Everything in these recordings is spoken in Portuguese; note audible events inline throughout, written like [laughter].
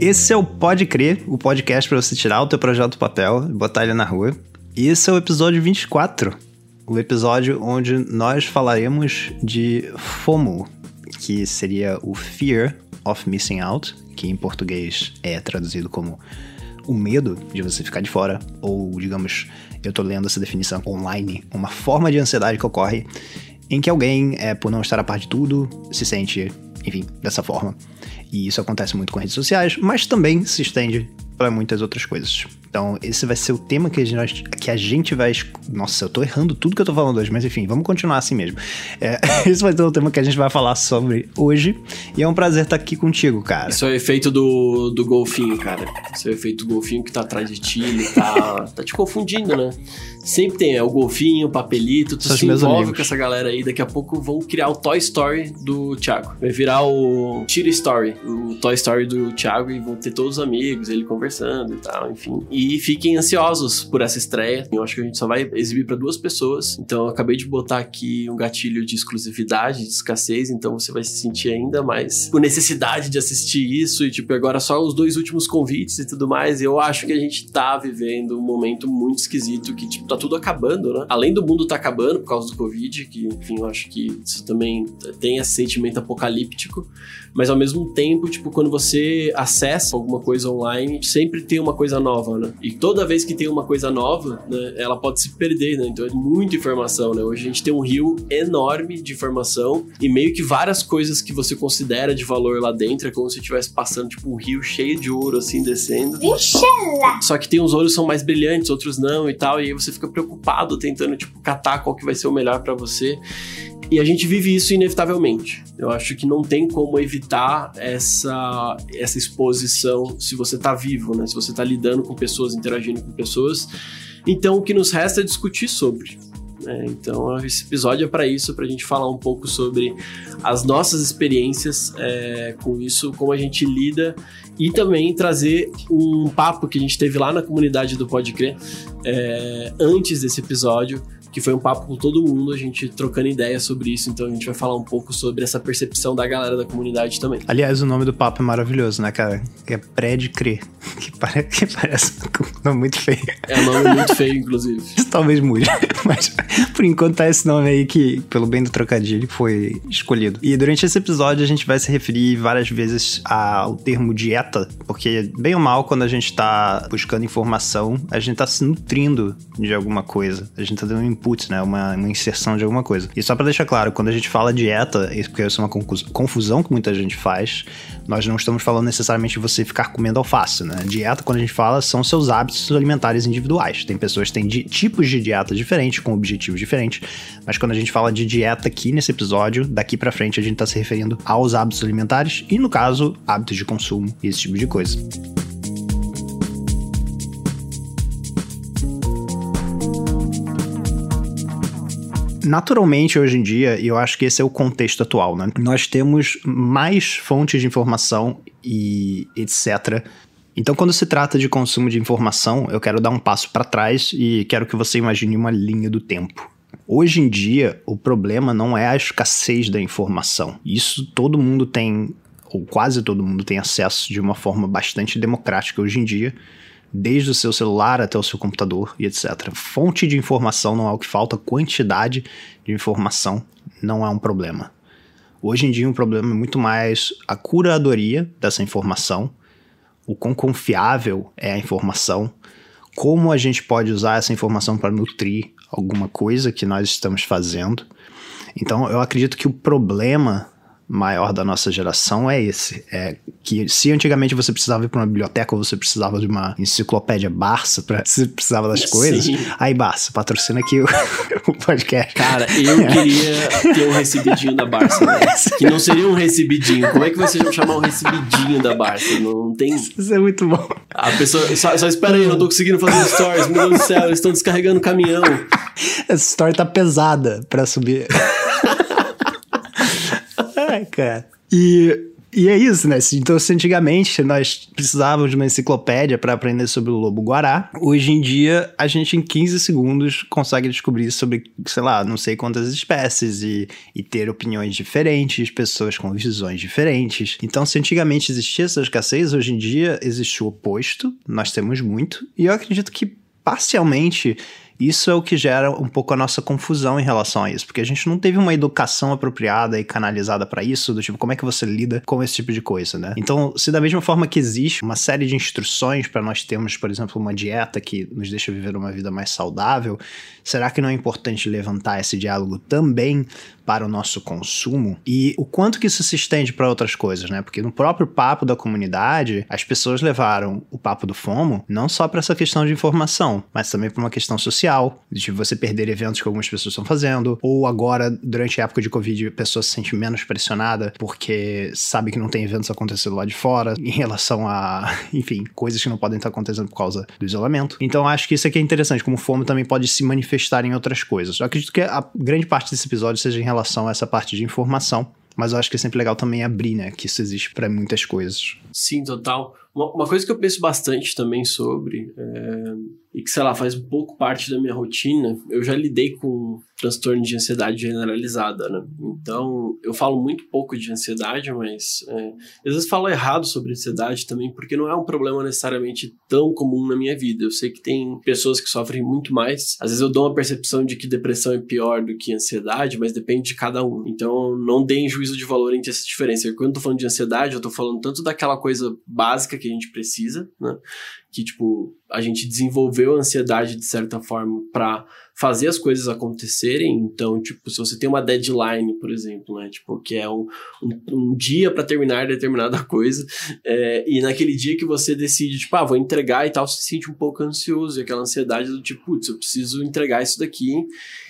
Esse é o Pode Crer, o podcast para você tirar o teu projeto do papel e botar ele na rua. E esse é o episódio 24, o episódio onde nós falaremos de FOMO, que seria o Fear of Missing Out, que em português é traduzido como o medo de você ficar de fora, ou digamos, eu tô lendo essa definição online, uma forma de ansiedade que ocorre em que alguém, é, por não estar a par de tudo, se sente, enfim, dessa forma. E isso acontece muito com redes sociais, mas também se estende para muitas outras coisas. Então, esse vai ser o tema que a gente, que a gente vai. Nossa, eu tô errando tudo que eu tô falando hoje, mas enfim, vamos continuar assim mesmo. É, [laughs] esse vai ser o tema que a gente vai falar sobre hoje. E é um prazer estar aqui contigo, cara. Isso é o efeito do, do golfinho, cara. Isso é o efeito do golfinho que tá atrás de ti, ele tá, [laughs] tá te confundindo, né? Sempre tem, é o golfinho, o papelito, tu São se meus envolve amigos. com essa galera aí, daqui a pouco vão criar o Toy Story do Thiago. Vai virar o Tira Story, o Toy Story do Thiago e vão ter todos os amigos, ele conversando e tal, enfim. E fiquem ansiosos por essa estreia. Eu acho que a gente só vai exibir para duas pessoas. Então eu acabei de botar aqui um gatilho de exclusividade, de escassez, então você vai se sentir ainda mais com necessidade de assistir isso e tipo agora só os dois últimos convites e tudo mais. E eu acho que a gente tá vivendo um momento muito esquisito que tipo tá tudo acabando, né? Além do mundo tá acabando por causa do Covid, que enfim, eu acho que isso também tem esse sentimento apocalíptico, mas ao mesmo tempo, tipo, quando você acessa alguma coisa online, sempre tem uma coisa nova, né? E toda vez que tem uma coisa nova, né, ela pode se perder, né? Então é muita informação, né? Hoje a gente tem um rio enorme de informação e meio que várias coisas que você considera de valor lá dentro, é como se estivesse passando, tipo, um rio cheio de ouro, assim, descendo. Só que tem uns ouros são mais brilhantes, outros não e tal, e aí você fica preocupado tentando, tipo, catar qual que vai ser o melhor pra você. E a gente vive isso inevitavelmente. Eu acho que não tem como evitar essa, essa exposição se você tá vivo, né? Se você tá lidando com pessoas, interagindo com pessoas. Então o que nos resta é discutir sobre. né? Então esse episódio é para isso, pra gente falar um pouco sobre as nossas experiências é, com isso, como a gente lida e também trazer um papo que a gente teve lá na comunidade do Pode Crer é, antes desse episódio, que foi um papo com todo mundo, a gente trocando ideias sobre isso, então a gente vai falar um pouco sobre essa percepção da galera da comunidade também. Aliás, o nome do papo é maravilhoso, né, cara? Que é pré de crer. [laughs] Que, pare... que parece um nome muito feio. É um nome muito feio, [laughs] inclusive. Isso talvez mude. [laughs] Mas por enquanto tá esse nome aí que, pelo bem do trocadilho, foi escolhido. E durante esse episódio a gente vai se referir várias vezes ao termo dieta, porque, bem ou mal, quando a gente tá buscando informação, a gente tá se nutrindo de alguma coisa. A gente tá dando um input, né? Uma, uma inserção de alguma coisa. E só pra deixar claro, quando a gente fala dieta, isso porque isso é uma confusão que muita gente faz, nós não estamos falando necessariamente de você ficar comendo alface, né? Dieta, quando a gente fala, são seus hábitos alimentares individuais. Tem pessoas que têm tipos de dieta diferentes, com objetivos diferentes, mas quando a gente fala de dieta aqui nesse episódio, daqui pra frente a gente tá se referindo aos hábitos alimentares e, no caso, hábitos de consumo e esse tipo de coisa. Naturalmente, hoje em dia, e eu acho que esse é o contexto atual, né? Nós temos mais fontes de informação e etc. Então, quando se trata de consumo de informação, eu quero dar um passo para trás e quero que você imagine uma linha do tempo. Hoje em dia, o problema não é a escassez da informação. Isso todo mundo tem, ou quase todo mundo tem acesso de uma forma bastante democrática hoje em dia desde o seu celular até o seu computador e etc. Fonte de informação não é o que falta, quantidade de informação não é um problema. Hoje em dia, um problema é muito mais a curadoria dessa informação, o quão confiável é a informação, como a gente pode usar essa informação para nutrir alguma coisa que nós estamos fazendo. Então, eu acredito que o problema maior da nossa geração é esse. É que se antigamente você precisava ir para uma biblioteca ou você precisava de uma enciclopédia Barça para você precisava das coisas, Sim. aí Barça, patrocina aqui o, [laughs] o podcast. Cara, eu queria ter um recebidinho da Barça, né? [laughs] Que não seria um recebidinho. Como é que você chamar um recebidinho da Barça? Não tem. Isso é muito bom. A pessoa. Só, só espera aí, eu não tô conseguindo fazer stories. Meu Deus do céu, eles estão descarregando o caminhão. Essa história tá pesada pra subir. [laughs] Cara. E E é isso, né? Então, se antigamente nós precisávamos de uma enciclopédia para aprender sobre o lobo guará, hoje em dia a gente em 15 segundos consegue descobrir sobre, sei lá, não sei quantas espécies e, e ter opiniões diferentes, pessoas com visões diferentes. Então, se antigamente existia essa escassez, hoje em dia existe o oposto, nós temos muito, e eu acredito que parcialmente isso é o que gera um pouco a nossa confusão em relação a isso, porque a gente não teve uma educação apropriada e canalizada para isso, do tipo, como é que você lida com esse tipo de coisa, né? Então, se da mesma forma que existe uma série de instruções para nós termos, por exemplo, uma dieta que nos deixa viver uma vida mais saudável, será que não é importante levantar esse diálogo também para o nosso consumo e o quanto que isso se estende para outras coisas, né? Porque no próprio papo da comunidade, as pessoas levaram o papo do FOMO não só para essa questão de informação, mas também para uma questão social, de você perder eventos que algumas pessoas estão fazendo, ou agora, durante a época de Covid, a pessoa se sente menos pressionada porque sabe que não tem eventos acontecendo lá de fora, em relação a, [laughs] enfim, coisas que não podem estar acontecendo por causa do isolamento. Então, acho que isso aqui é interessante, como o FOMO também pode se manifestar em outras coisas. Eu acredito que a grande parte desse episódio seja em relação relação a essa parte de informação. Mas eu acho que é sempre legal também abrir, né? Que isso existe para muitas coisas. Sim, total. Uma, uma, coisa que eu penso bastante também sobre, é, e que, sei lá, faz um pouco parte da minha rotina, eu já lidei com transtorno de ansiedade generalizada, né? Então, eu falo muito pouco de ansiedade, mas é, às vezes falo errado sobre ansiedade também, porque não é um problema necessariamente tão comum na minha vida. Eu sei que tem pessoas que sofrem muito mais. Às vezes eu dou uma percepção de que depressão é pior do que ansiedade, mas depende de cada um. Então, não deem juízo de valor entre essa diferença. Quando eu tô falando de ansiedade, eu tô falando tanto daquela coisa básica que a gente precisa, né? Que, tipo, a gente desenvolveu a ansiedade de certa forma para fazer as coisas acontecerem. Então, tipo, se você tem uma deadline, por exemplo, né? Tipo, que é um, um, um dia para terminar determinada [laughs] coisa, é, e naquele dia que você decide, tipo, ah, vou entregar e tal, você se sente um pouco ansioso, e aquela ansiedade do tipo, putz, eu preciso entregar isso daqui.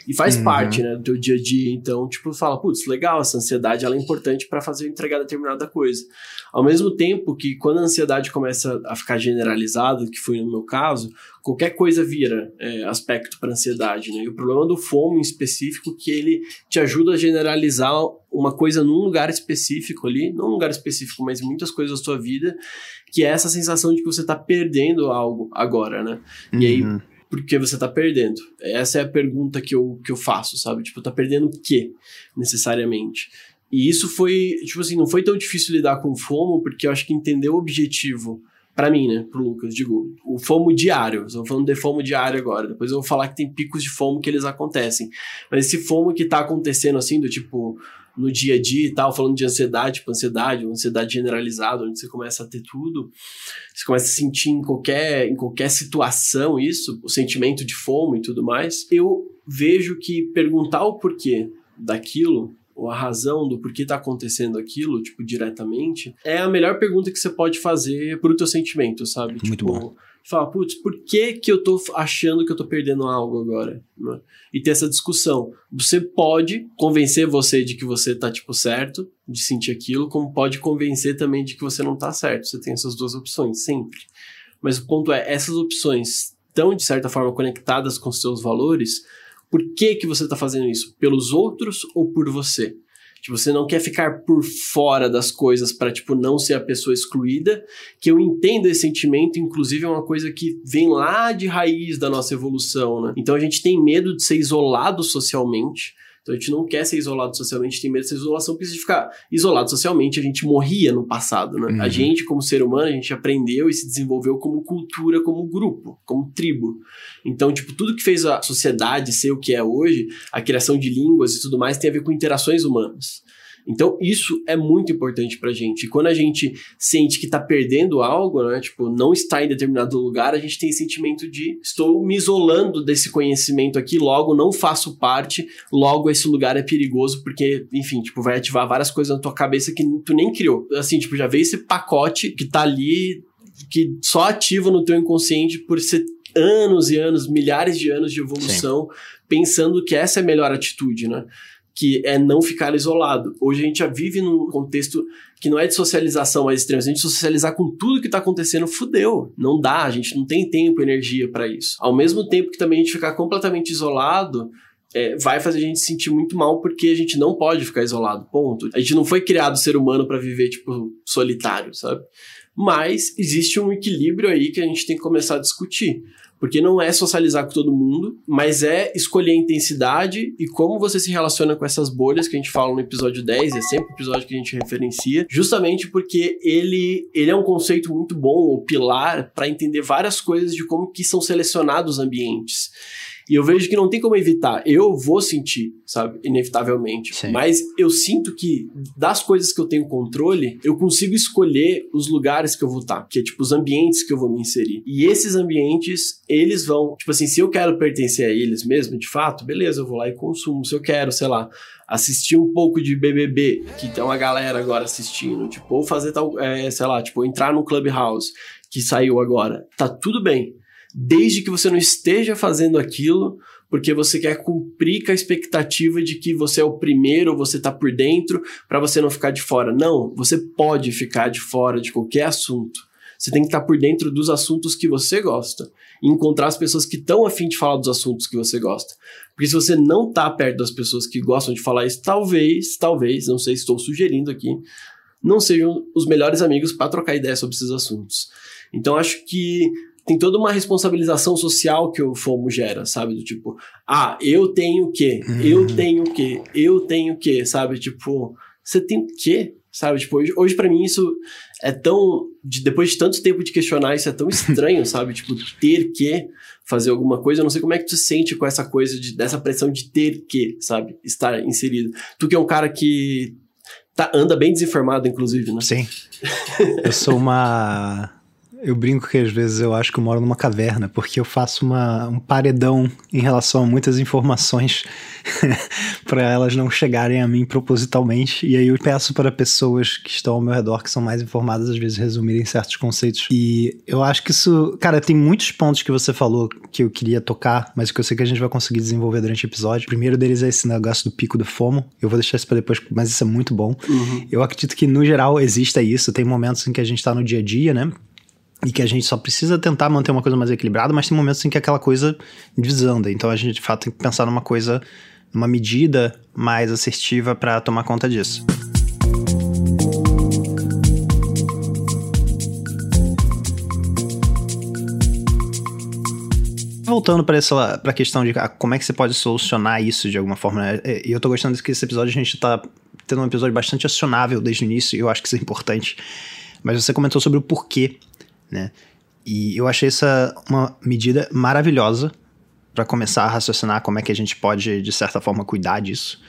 E faz uhum. parte, né, do teu dia a dia. Então, tipo, fala, putz, legal, essa ansiedade ela é importante para fazer entregar determinada coisa. Ao mesmo tempo que quando a ansiedade começa a ficar generalizada, que foi no meu caso, qualquer coisa vira é, aspecto para ansiedade, né? E o problema do FOMO em específico que ele te ajuda a generalizar uma coisa num lugar específico ali, não um lugar específico, mas muitas coisas da sua vida, que é essa sensação de que você está perdendo algo agora, né? Uhum. E aí uhum. porque você tá perdendo? Essa é a pergunta que eu, que eu faço, sabe? Tipo, tá perdendo o quê, necessariamente? E isso foi, tipo assim, não foi tão difícil lidar com o FOMO, porque eu acho que entender o objetivo, para mim, né, pro Lucas, digo, o FOMO diário, estamos falando de FOMO diário agora, depois eu vou falar que tem picos de FOMO que eles acontecem, mas esse FOMO que tá acontecendo assim, do tipo, no dia a dia e tal, falando de ansiedade, tipo ansiedade, uma ansiedade generalizada, onde você começa a ter tudo, você começa a sentir em qualquer, em qualquer situação isso, o sentimento de FOMO e tudo mais, eu vejo que perguntar o porquê daquilo ou a razão do porquê tá acontecendo aquilo, tipo, diretamente, é a melhor pergunta que você pode fazer pro teu sentimento, sabe? Muito tipo, bom. Fala, putz, por que que eu tô achando que eu tô perdendo algo agora? Né? E ter essa discussão. Você pode convencer você de que você tá, tipo, certo, de sentir aquilo, como pode convencer também de que você não tá certo. Você tem essas duas opções, sempre. Mas o ponto é, essas opções estão, de certa forma, conectadas com seus valores, por que, que você está fazendo isso? Pelos outros ou por você? Tipo, você não quer ficar por fora das coisas para tipo não ser a pessoa excluída, que eu entendo esse sentimento, inclusive é uma coisa que vem lá de raiz da nossa evolução, né? Então a gente tem medo de ser isolado socialmente, então a gente não quer ser isolado socialmente, tem medo dessa isolação, porque se ficar isolado socialmente, a gente morria no passado, né? Uhum. A gente, como ser humano, a gente aprendeu e se desenvolveu como cultura, como grupo, como tribo. Então, tipo, tudo que fez a sociedade ser o que é hoje, a criação de línguas e tudo mais, tem a ver com interações humanas. Então, isso é muito importante pra gente. E quando a gente sente que tá perdendo algo, né? Tipo, não está em determinado lugar, a gente tem esse sentimento de estou me isolando desse conhecimento aqui, logo não faço parte, logo esse lugar é perigoso, porque, enfim, tipo, vai ativar várias coisas na tua cabeça que tu nem criou. Assim, tipo, já veio esse pacote que tá ali, que só ativa no teu inconsciente por ser anos e anos, milhares de anos de evolução, Sim. pensando que essa é a melhor atitude, né? Que é não ficar isolado. Hoje a gente já vive num contexto que não é de socialização mais extrema, se a gente socializar com tudo que está acontecendo, fudeu. Não dá, a gente não tem tempo energia para isso. Ao mesmo tempo que também a gente ficar completamente isolado, é, vai fazer a gente se sentir muito mal porque a gente não pode ficar isolado, ponto. A gente não foi criado ser humano para viver, tipo, solitário, sabe? Mas existe um equilíbrio aí que a gente tem que começar a discutir. Porque não é socializar com todo mundo, mas é escolher a intensidade e como você se relaciona com essas bolhas que a gente fala no episódio 10, é sempre o episódio que a gente referencia, justamente porque ele, ele é um conceito muito bom, o pilar, para entender várias coisas de como que são selecionados os ambientes. E eu vejo que não tem como evitar. Eu vou sentir, sabe? Inevitavelmente. Sim. Mas eu sinto que das coisas que eu tenho controle, eu consigo escolher os lugares que eu vou estar. Que é tipo os ambientes que eu vou me inserir. E esses ambientes, eles vão. Tipo assim, se eu quero pertencer a eles mesmo, de fato, beleza, eu vou lá e consumo. Se eu quero, sei lá, assistir um pouco de BBB, que tem uma galera agora assistindo, tipo, ou fazer tal, é, sei lá, tipo, entrar no Clubhouse, que saiu agora, tá tudo bem desde que você não esteja fazendo aquilo porque você quer cumprir com a expectativa de que você é o primeiro, você está por dentro, para você não ficar de fora. Não, você pode ficar de fora de qualquer assunto. Você tem que estar tá por dentro dos assuntos que você gosta e encontrar as pessoas que estão afim de falar dos assuntos que você gosta. Porque se você não está perto das pessoas que gostam de falar isso, talvez, talvez, não sei, estou sugerindo aqui, não sejam os melhores amigos para trocar ideia sobre esses assuntos. Então acho que tem toda uma responsabilização social que o FOMO gera, sabe? Do tipo, ah, eu tenho o quê? Uhum. Eu tenho o quê? Eu tenho o quê? Sabe? Tipo, você tem o quê? Sabe? Tipo, hoje, hoje para mim isso é tão. De, depois de tanto tempo de questionar, isso é tão estranho, [laughs] sabe? Tipo, ter que fazer alguma coisa. Eu não sei como é que tu se sente com essa coisa, de, dessa pressão de ter que, sabe? Estar inserido. Tu que é um cara que tá, anda bem desinformado, inclusive, né? Sim. Eu sou uma eu brinco que às vezes eu acho que eu moro numa caverna, porque eu faço uma, um paredão em relação a muitas informações [laughs] para elas não chegarem a mim propositalmente. E aí eu peço para pessoas que estão ao meu redor, que são mais informadas, às vezes resumirem certos conceitos. E eu acho que isso, cara, tem muitos pontos que você falou que eu queria tocar, mas que eu sei que a gente vai conseguir desenvolver durante o episódio. O primeiro deles é esse negócio do pico do FOMO. Eu vou deixar isso para depois, mas isso é muito bom. Uhum. Eu acredito que no geral exista isso. Tem momentos em que a gente tá no dia a dia, né? E que a gente só precisa tentar manter uma coisa mais equilibrada, mas tem momentos em que aquela coisa desanda. Então a gente de fato tem que pensar numa coisa, numa medida mais assertiva para tomar conta disso. Voltando para essa pra questão de ah, como é que você pode solucionar isso de alguma forma, né? E eu tô gostando que esse episódio a gente tá tendo um episódio bastante acionável desde o início, e eu acho que isso é importante. Mas você comentou sobre o porquê né? E eu achei essa uma medida maravilhosa para começar a raciocinar como é que a gente pode, de certa forma, cuidar disso.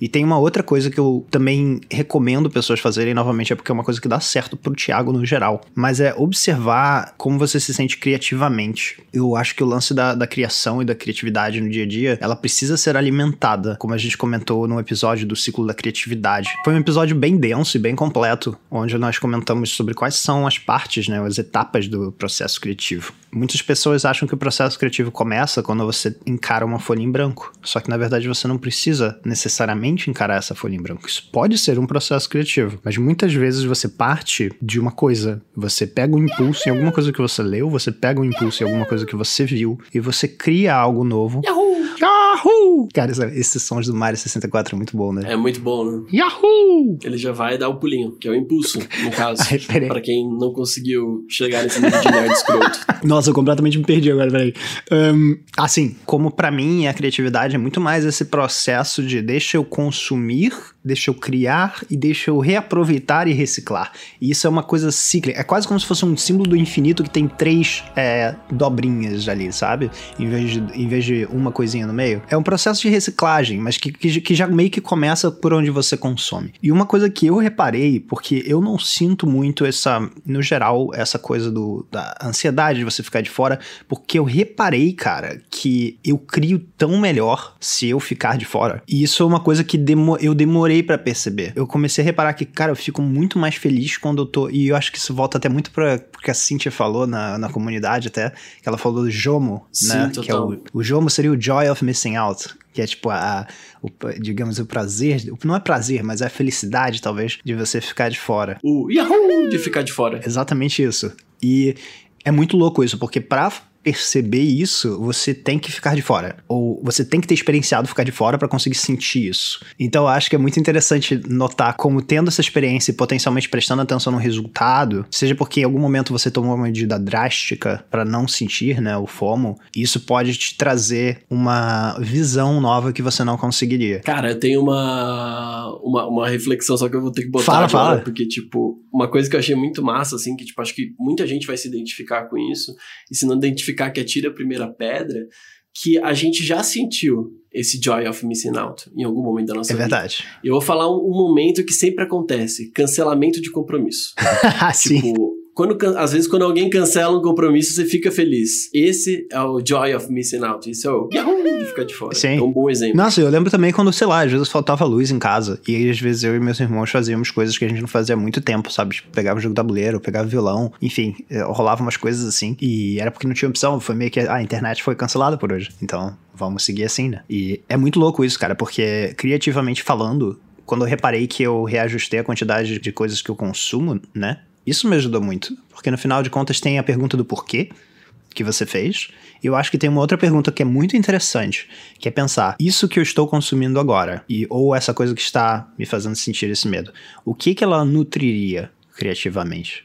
E tem uma outra coisa que eu também recomendo pessoas fazerem, novamente, é porque é uma coisa que dá certo pro Thiago no geral. Mas é observar como você se sente criativamente. Eu acho que o lance da, da criação e da criatividade no dia a dia, ela precisa ser alimentada, como a gente comentou no episódio do ciclo da criatividade. Foi um episódio bem denso e bem completo, onde nós comentamos sobre quais são as partes, né, as etapas do processo criativo. Muitas pessoas acham que o processo criativo começa quando você encara uma folha em branco. Só que na verdade você não precisa necessariamente encarar essa folha em branco. Isso pode ser um processo criativo, mas muitas vezes você parte de uma coisa, você pega um impulso em alguma coisa que você leu, você pega um impulso em alguma coisa que você viu e você cria algo novo. Yahoo! Yahoo! Cara, esses sons do Mario 64 é muito bom, né? É muito bom, né? Yahoo! Ele já vai dar o pulinho, que é o impulso, no caso. [laughs] para quem não conseguiu chegar nesse nível de nerd escroto. [laughs] Nossa, eu completamente me perdi agora, peraí. Um, assim, como para mim a criatividade é muito mais esse processo de deixa eu consumir, deixa eu criar e deixa eu reaproveitar e reciclar. E isso é uma coisa cíclica. É quase como se fosse um símbolo do infinito que tem três é, dobrinhas ali, sabe? Em vez, de, em vez de uma coisinha no meio. É um processo de reciclagem, mas que, que, que já meio que começa por onde você consome. E uma coisa que eu reparei, porque eu não sinto muito essa, no geral, essa coisa do, da ansiedade de você ficar de fora, porque eu reparei, cara, que eu crio tão melhor se eu ficar de fora. E isso é uma coisa que demo, eu demorei para perceber. Eu comecei a reparar que, cara, eu fico muito mais feliz quando eu tô. E eu acho que isso volta até muito pra o que a Cintia falou na, na comunidade, até. Que ela falou do Jomo, Sim, né? Total. Que é o, o Jomo seria o Joy of Missing Out. Que é tipo a, o, digamos, o prazer. Não é prazer, mas é a felicidade, talvez, de você ficar de fora. O Yahoo! De ficar de fora. Exatamente isso. E é muito louco isso, porque pra perceber isso, você tem que ficar de fora. Ou você tem que ter experienciado ficar de fora para conseguir sentir isso. Então eu acho que é muito interessante notar como tendo essa experiência e potencialmente prestando atenção no resultado, seja porque em algum momento você tomou uma medida drástica para não sentir, né, o FOMO, isso pode te trazer uma visão nova que você não conseguiria. Cara, eu tenho uma, uma, uma reflexão só que eu vou ter que botar fala, agora, fala. porque, tipo, uma coisa que eu achei muito massa, assim, que, tipo, acho que muita gente vai se identificar com isso, e se não identificar que atira a primeira pedra, que a gente já sentiu esse joy of missing out em algum momento da nossa É vida. verdade. Eu vou falar um, um momento que sempre acontece: cancelamento de compromisso. [laughs] Sim. Quando, às vezes quando alguém cancela um compromisso, você fica feliz. Esse é o joy of missing out. Isso é o yahoo de ficar de fora. Sim. É um bom exemplo. Nossa, eu lembro também quando, sei lá, às vezes faltava luz em casa. E aí, às vezes, eu e meus irmãos fazíamos coisas que a gente não fazia há muito tempo, sabe? Tipo, pegava o jogo tabuleiro, pegava violão, enfim, eh, rolava umas coisas assim. E era porque não tinha opção, foi meio que ah, a internet foi cancelada por hoje. Então, vamos seguir assim, né? E é muito louco isso, cara, porque criativamente falando, quando eu reparei que eu reajustei a quantidade de coisas que eu consumo, né? Isso me ajudou muito. Porque no final de contas tem a pergunta do porquê que você fez. E eu acho que tem uma outra pergunta que é muito interessante, que é pensar, isso que eu estou consumindo agora, e ou essa coisa que está me fazendo sentir esse medo, o que que ela nutriria criativamente?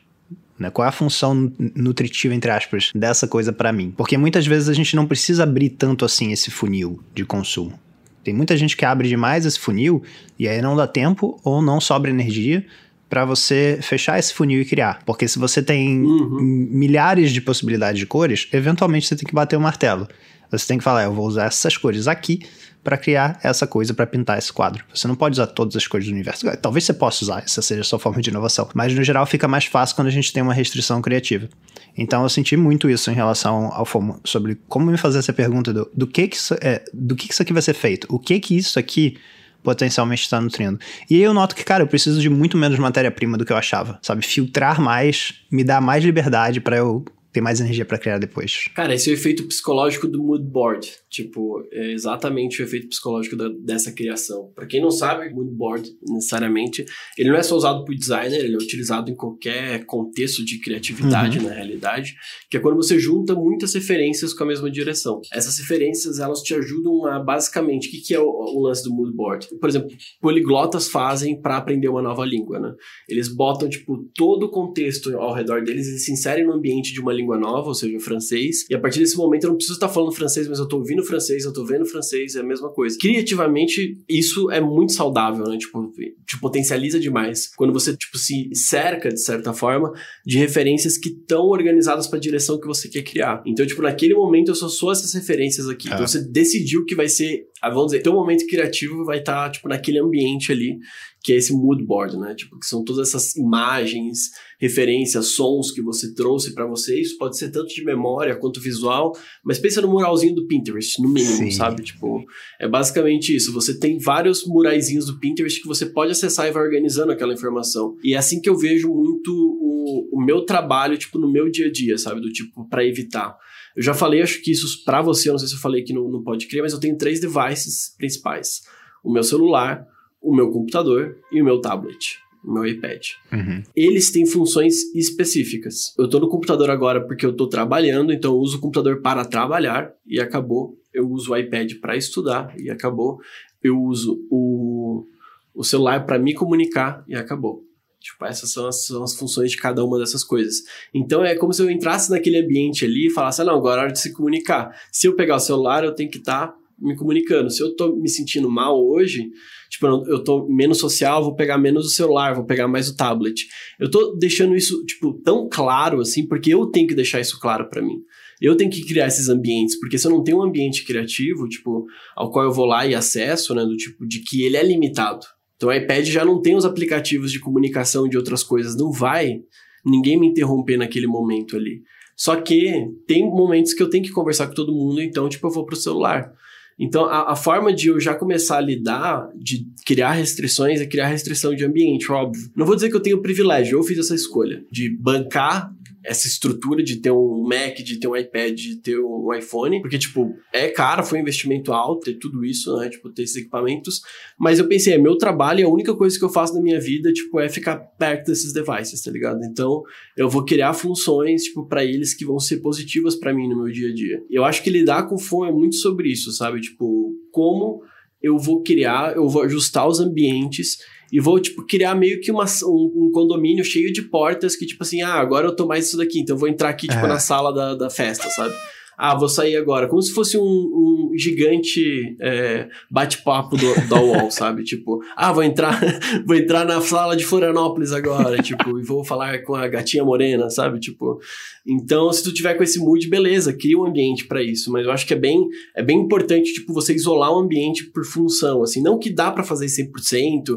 Né? Qual é a função nu- nutritiva, entre aspas, dessa coisa pra mim? Porque muitas vezes a gente não precisa abrir tanto assim esse funil de consumo. Tem muita gente que abre demais esse funil e aí não dá tempo ou não sobra energia pra você fechar esse funil e criar. Porque se você tem Uhum. milhares de possibilidades de cores, eventualmente você tem que bater o martelo. Você tem que falar, eu vou usar essas cores aqui pra criar essa coisa pra pintar esse quadro. Você não pode usar todas as cores do universo. Talvez você possa usar, essa seja a sua forma de inovação, mas no geral fica mais fácil quando a gente tem uma restrição criativa. Então eu senti muito isso em relação ao FOMO, sobre como me fazer essa pergunta do, do que que isso, é, do que que isso aqui vai ser feito, o que que isso aqui potencialmente está nutrindo. E aí eu noto que, cara, eu preciso de muito menos matéria-prima do que eu achava, sabe? Filtrar mais, me dar mais liberdade pra eu ter mais energia pra criar depois. Cara, esse é o efeito psicológico do mood board. Tipo, é exatamente o efeito psicológico da- dessa criação. Pra quem não sabe, mood board, necessariamente, ele não é só usado por designer, ele é utilizado em qualquer contexto de criatividade, na realidade, que é quando você junta muitas referências com a mesma direção. Essas referências, elas te ajudam a, basicamente, o que, que é o, o lance do mood board? Por exemplo, poliglotas fazem pra aprender uma nova língua, né? Eles botam, tipo, todo o contexto ao redor deles, eles se inserem no ambiente de uma língua nova, ou seja, o francês, e a partir desse momento eu não preciso estar falando francês, mas eu tô ouvindo francês, eu tô vendo francês, é a mesma coisa. Criativamente, isso é muito saudável, né? Tipo, te potencializa demais. Quando você, tipo, se cerca, de certa forma, de referências que estão organizadas para a direção que você quer criar. Então, tipo, naquele momento eu só sou essas referências aqui. É. Então, você decidiu que vai ser, ah, vamos dizer, teu momento criativo vai estar, tipo, naquele ambiente ali, que é esse mood board, né? Tipo, que são todas essas imagens, referências, sons que você trouxe para você. Isso pode ser tanto de memória quanto visual, mas pensa no muralzinho do Pinterest, no mínimo, Sim. sabe? Tipo, é basicamente isso. Você tem vários muraizinhos do Pinterest que você pode acessar e vai organizando aquela informação. E é assim que eu vejo muito o, o meu trabalho, tipo, no meu dia a dia, sabe? Do tipo, para evitar. Eu já falei, acho que isso pra você, eu não sei se eu falei aqui no, no Pode Crer, mas eu tenho três devices principais: o meu celular, o meu computador e o meu tablet, o meu iPad Uhum. eles têm funções específicas. Eu tô no computador agora porque eu tô trabalhando, então eu uso o computador para trabalhar e acabou. Eu uso o iPad para estudar e acabou. Eu uso o, o celular para me comunicar e acabou. Tipo, essas são as, são as funções de cada uma dessas coisas. Então é como se eu entrasse naquele ambiente ali e falasse: ah, não, agora é hora de se comunicar. Se eu pegar o celular, eu tenho que estar me comunicando. Se eu tô me sentindo mal hoje, tipo, eu tô menos social, vou pegar menos o celular, vou pegar mais o tablet. Eu tô deixando isso, tipo, tão claro, assim, porque eu tenho que deixar isso claro pra mim. Eu tenho que criar esses ambientes, porque se eu não tenho um ambiente criativo, tipo, ao qual eu vou lá e acesso, né, do tipo, de que ele é limitado. Então o iPad já não tem os aplicativos de comunicação de outras coisas, não vai ninguém me interromper naquele momento ali. Só que tem momentos que eu tenho que conversar com todo mundo, então, tipo, eu vou pro celular. Então, a, a forma de eu já começar a lidar, de criar restrições, é criar restrição de ambiente, óbvio. Não vou dizer que eu tenho privilégio, eu fiz essa escolha de bancar essa estrutura de ter um Mac, de ter um iPad, de ter um iPhone, porque, tipo, é caro, foi um investimento alto ter tudo isso, né? Tipo, ter esses equipamentos. Mas eu pensei, é meu trabalho a única coisa que eu faço na minha vida, tipo, é ficar perto desses devices, tá ligado? Então, eu vou criar funções, tipo, para eles que vão ser positivas para mim no meu dia a dia. Eu acho que lidar com fome é muito sobre isso, sabe? Tipo, como eu vou criar, eu vou ajustar os ambientes e vou, tipo, criar meio que uma, um, um, condomínio cheio de portas que, tipo assim, ah, agora eu tô mais isso daqui, então eu vou entrar aqui, tipo, é. na sala da, da festa, sabe? ah, vou sair agora. Como se fosse um, um gigante é, bate-papo do, da UOL, [laughs] sabe? Tipo, ah, vou entrar, [laughs] vou entrar na sala de Florianópolis agora, tipo, e vou falar com a gatinha morena, sabe? Tipo, então, se tu tiver com esse mood, beleza, cria um ambiente para isso, mas eu acho que é bem, é bem importante, tipo, você isolar o ambiente por função, assim, não que dá para fazer 100%,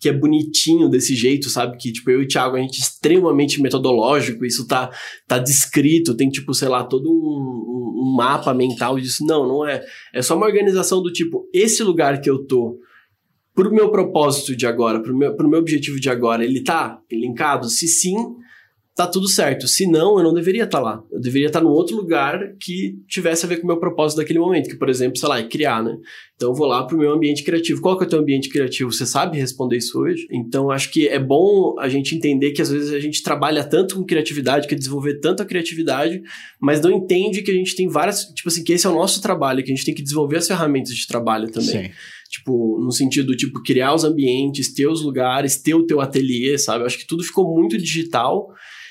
que é bonitinho desse jeito, sabe? Que, tipo, eu e o Thiago, a gente é extremamente metodológico, isso tá, tá descrito, tem, tipo, sei lá, todo um, um mapa mental disso. Não, não é. É só uma organização do tipo, esse lugar que eu tô, pro meu propósito de agora, pro meu, pro meu objetivo de agora, ele tá linkado? Se sim, tá tudo certo. Se não, eu não deveria estar tá lá. Eu deveria estar tá num outro lugar que tivesse a ver com o meu propósito daquele momento, que, por exemplo, sei lá, é criar, né? Então eu vou lá pro meu ambiente criativo. Qual que é o teu ambiente criativo? Você sabe responder isso hoje? Então acho que é bom a gente entender que às vezes a gente trabalha tanto com criatividade, quer desenvolver tanto a criatividade, mas não entende que a gente tem várias, tipo assim, que esse é o nosso trabalho, que a gente tem que desenvolver as ferramentas de trabalho também. Sim tipo, no sentido, tipo, criar os ambientes, ter os lugares, ter o teu ateliê, sabe? Eu acho que tudo ficou muito digital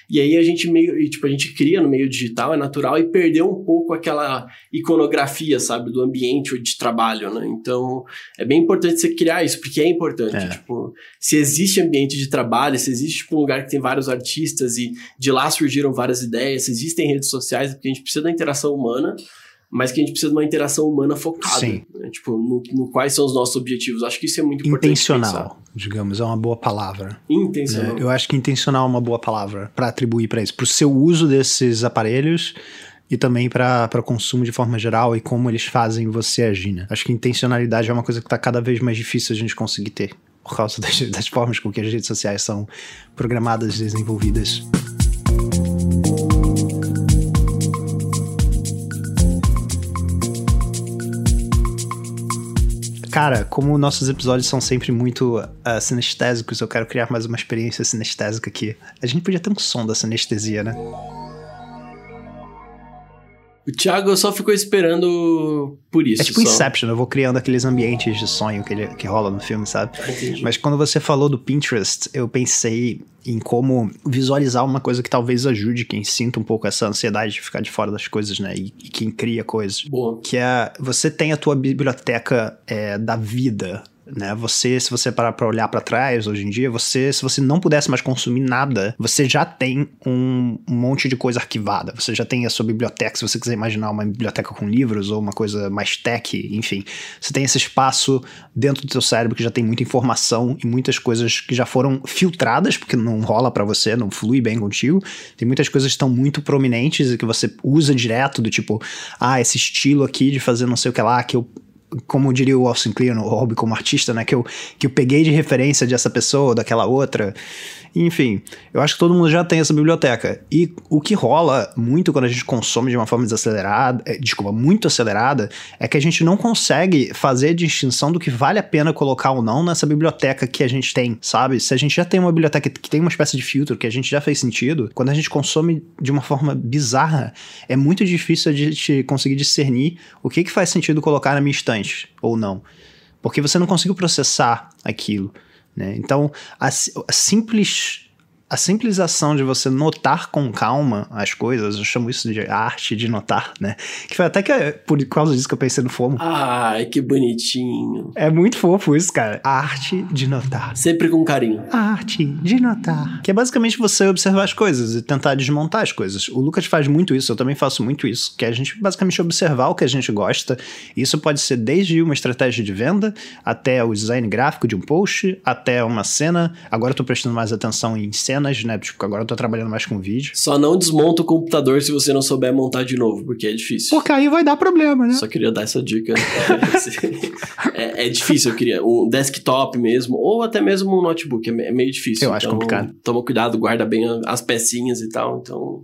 e aí a gente meio, tipo, a gente cria no meio digital, é natural, e perdeu um pouco aquela iconografia, sabe, do ambiente de trabalho, né? Então, é bem importante você criar isso, porque é importante. É. Tipo, se existe ambiente de trabalho, se existe tipo, um lugar que tem vários artistas e de lá surgiram várias ideias, se existem redes sociais, porque a gente precisa da interação humana mas que a gente precisa de uma interação humana focada. Sim. Né? Tipo, no, no, quais são os nossos objetivos. Acho que isso é muito importante. Intencional, digamos, é uma boa palavra. Intencional. É, eu acho que intencional é uma boa palavra para atribuir para isso. Para o seu uso desses aparelhos e também para consumo de forma geral e como eles fazem você agir. Né? Acho que intencionalidade é uma coisa que está cada vez mais difícil a gente conseguir ter. Por causa [laughs] das, das formas com que as redes sociais são programadas e desenvolvidas. Cara, como nossos episódios são sempre muito uh, sinestésicos, eu quero criar mais uma experiência sinestésica aqui. A gente podia ter um som da sinestesia, né? O Thiago só ficou esperando por isso. É tipo só. Inception, eu vou criando aqueles ambientes de sonho que, ele, que rola no filme, sabe? Entendi. Mas quando você falou do Pinterest, eu pensei em como visualizar uma coisa que talvez ajude quem sinta um pouco essa ansiedade de ficar de fora das coisas, né? E, e quem cria coisas. Boa. Que é, você tem a tua biblioteca é, da vida né? Você, se você parar para olhar para trás hoje em dia, você, se você não pudesse mais consumir nada, você já tem um, monte de coisa arquivada. Você já tem a sua biblioteca, se você quiser imaginar uma biblioteca com livros ou uma coisa mais tech, enfim. Você tem esse espaço dentro do seu cérebro que já tem muita informação e muitas coisas que já foram filtradas, porque não rola para você, não flui bem contigo. Tem muitas coisas que estão muito prominentes e que você usa direto, do tipo, ah, esse estilo aqui de fazer não sei o que lá, que eu como diria o Austin Kleon, o hobby como artista, né? Que eu, que eu peguei de referência dessa pessoa, daquela outra. Enfim, eu acho que todo mundo já tem essa biblioteca. E o que rola muito quando a gente consome de uma forma desacelerada, é, desculpa, muito acelerada, é que a gente não consegue fazer a distinção do que vale a pena colocar ou não nessa biblioteca que a gente tem, sabe? Se a gente já tem uma biblioteca que tem uma espécie de filtro que a gente já fez sentido, quando a gente consome de uma forma bizarra, é muito difícil a gente conseguir discernir o que, que faz sentido colocar na minha estante ou não. Porque você não conseguiu processar aquilo. Né? Então, a, a simples a simplização de você notar com calma as coisas, eu chamo isso de arte de notar, né? Que foi até que é por causa disso que eu pensei no Fomo. Ai, que bonitinho. É muito fofo isso, cara. A arte de notar. Sempre com carinho. A arte de notar. Que é basicamente você observar as coisas e tentar desmontar as coisas. O Lucas faz muito isso, eu também faço muito isso, que é a gente basicamente observar o que a gente gosta. Isso pode ser desde uma estratégia de venda, até o design gráfico de um post, até uma cena. Agora eu tô prestando mais atenção em cena cenas, né? Tipo, agora eu tô trabalhando mais com vídeo. Só não desmonta o computador se você não souber montar de novo, porque é difícil. Porque aí vai dar problema, né? Só queria dar essa dica. [laughs] é, é, difícil, eu queria um desktop mesmo, ou até mesmo um notebook, é, é meio difícil. Eu acho então, complicado. Toma cuidado, guarda bem as pecinhas e tal, então...